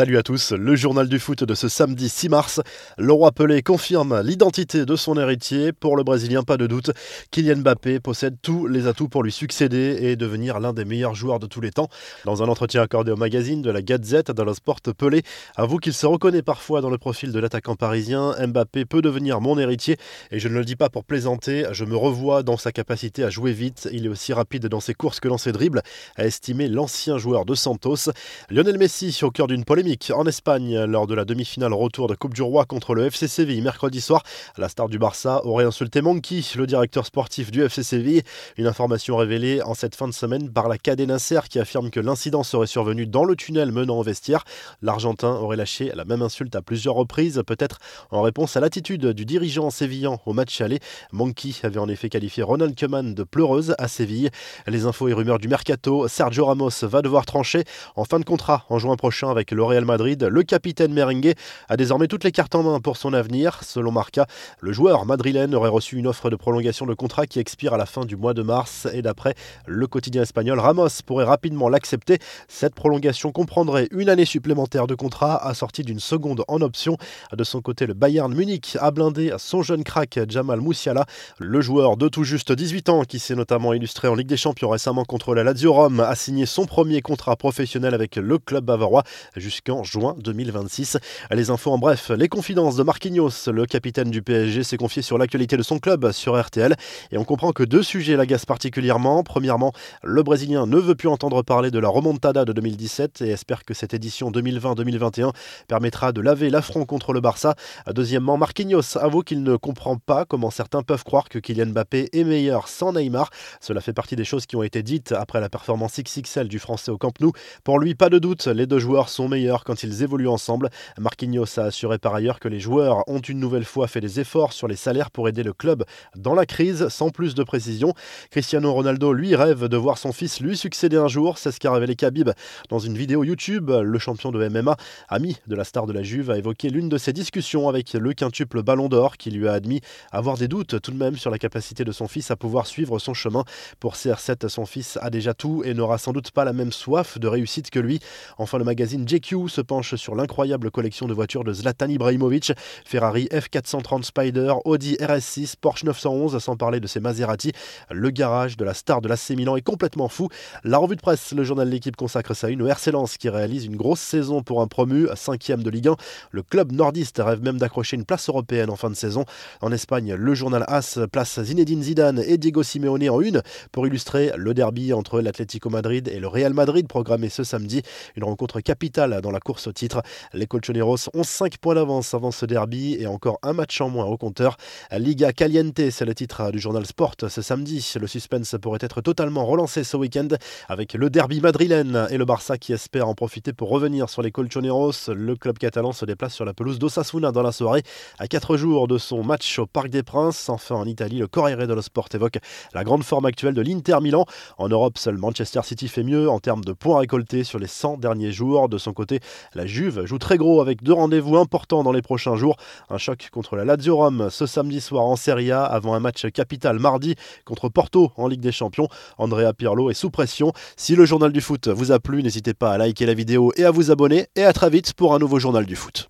Salut à tous, le journal du foot de ce samedi 6 mars. Le roi Pelé confirme l'identité de son héritier. Pour le Brésilien, pas de doute, Kylian Mbappé possède tous les atouts pour lui succéder et devenir l'un des meilleurs joueurs de tous les temps. Dans un entretien accordé au magazine de la Gazette dans le Sport, Pelé avoue qu'il se reconnaît parfois dans le profil de l'attaquant parisien. Mbappé peut devenir mon héritier et je ne le dis pas pour plaisanter. Je me revois dans sa capacité à jouer vite. Il est aussi rapide dans ses courses que dans ses dribbles, a estimé l'ancien joueur de Santos. Lionel Messi au cœur d'une polémique en Espagne lors de la demi-finale retour de Coupe du Roi contre le FC Séville mercredi soir. La star du Barça aurait insulté Monkey, le directeur sportif du FC Séville. Une information révélée en cette fin de semaine par la Cadena Nasser qui affirme que l'incident serait survenu dans le tunnel menant au vestiaire. L'Argentin aurait lâché la même insulte à plusieurs reprises, peut-être en réponse à l'attitude du dirigeant sévillan au match aller. Monkey avait en effet qualifié Ronald Koeman de pleureuse à Séville. Les infos et rumeurs du mercato, Sergio Ramos va devoir trancher en fin de contrat en juin prochain avec le Madrid. Le capitaine merengue a désormais toutes les cartes en main pour son avenir. Selon Marca, le joueur madrilène aurait reçu une offre de prolongation de contrat qui expire à la fin du mois de mars. Et d'après le quotidien espagnol, Ramos pourrait rapidement l'accepter. Cette prolongation comprendrait une année supplémentaire de contrat assortie d'une seconde en option. De son côté, le Bayern Munich a blindé son jeune crack Jamal Moussiala, le joueur de tout juste 18 ans qui s'est notamment illustré en Ligue des Champions récemment contre la Lazio Rome, a signé son premier contrat professionnel avec le club bavarois jusqu'en juin 2026. Les infos en bref, les confidences de Marquinhos, le capitaine du PSG, s'est confié sur l'actualité de son club sur RTL et on comprend que deux sujets l'agacent particulièrement. Premièrement, le Brésilien ne veut plus entendre parler de la remontada de 2017 et espère que cette édition 2020-2021 permettra de laver l'affront contre le Barça. Deuxièmement, Marquinhos avoue qu'il ne comprend pas comment certains peuvent croire que Kylian Mbappé est meilleur sans Neymar. Cela fait partie des choses qui ont été dites après la performance XXL du Français au Camp Nou. Pour lui, pas de doute, les deux joueurs sont meilleurs quand ils évoluent ensemble. Marquinhos a assuré par ailleurs que les joueurs ont une nouvelle fois fait des efforts sur les salaires pour aider le club dans la crise, sans plus de précision. Cristiano Ronaldo, lui, rêve de voir son fils lui succéder un jour. C'est ce qu'a révélé Khabib dans une vidéo YouTube. Le champion de MMA, ami de la star de la Juve, a évoqué l'une de ses discussions avec le quintuple Ballon d'Or qui lui a admis avoir des doutes tout de même sur la capacité de son fils à pouvoir suivre son chemin. Pour CR7, son fils a déjà tout et n'aura sans doute pas la même soif de réussite que lui. Enfin, le magazine JQ se penche sur l'incroyable collection de voitures de Zlatan Ibrahimovic, Ferrari F430 Spider, Audi RS6, Porsche 911, sans parler de ses Maserati. Le garage de la star de l'AC Milan est complètement fou. La revue de presse, le journal de l'équipe consacre sa une au RC Lens qui réalise une grosse saison pour un promu, cinquième de Ligue 1. Le club nordiste rêve même d'accrocher une place européenne en fin de saison. En Espagne, le journal AS place Zinedine Zidane et Diego Simeone en une pour illustrer le derby entre l'Atlético Madrid et le Real Madrid programmé ce samedi. Une rencontre capitale la course au titre. Les Colchoneros ont 5 points d'avance avant ce derby et encore un match en moins au compteur. Liga Caliente, c'est le titre du journal Sport ce samedi. Le suspense pourrait être totalement relancé ce week-end avec le derby madrilène et le Barça qui espère en profiter pour revenir sur les Colchoneros. Le club catalan se déplace sur la pelouse d'Osasuna dans la soirée à 4 jours de son match au Parc des Princes. Enfin en Italie, le Corriere dello Sport évoque la grande forme actuelle de l'Inter Milan. En Europe, seul Manchester City fait mieux en termes de points récoltés sur les 100 derniers jours. De son côté, la Juve joue très gros avec deux rendez-vous importants dans les prochains jours. Un choc contre la Lazio Rome ce samedi soir en Serie A avant un match capital mardi contre Porto en Ligue des Champions. Andrea Pirlo est sous pression. Si le journal du foot vous a plu, n'hésitez pas à liker la vidéo et à vous abonner. Et à très vite pour un nouveau journal du foot.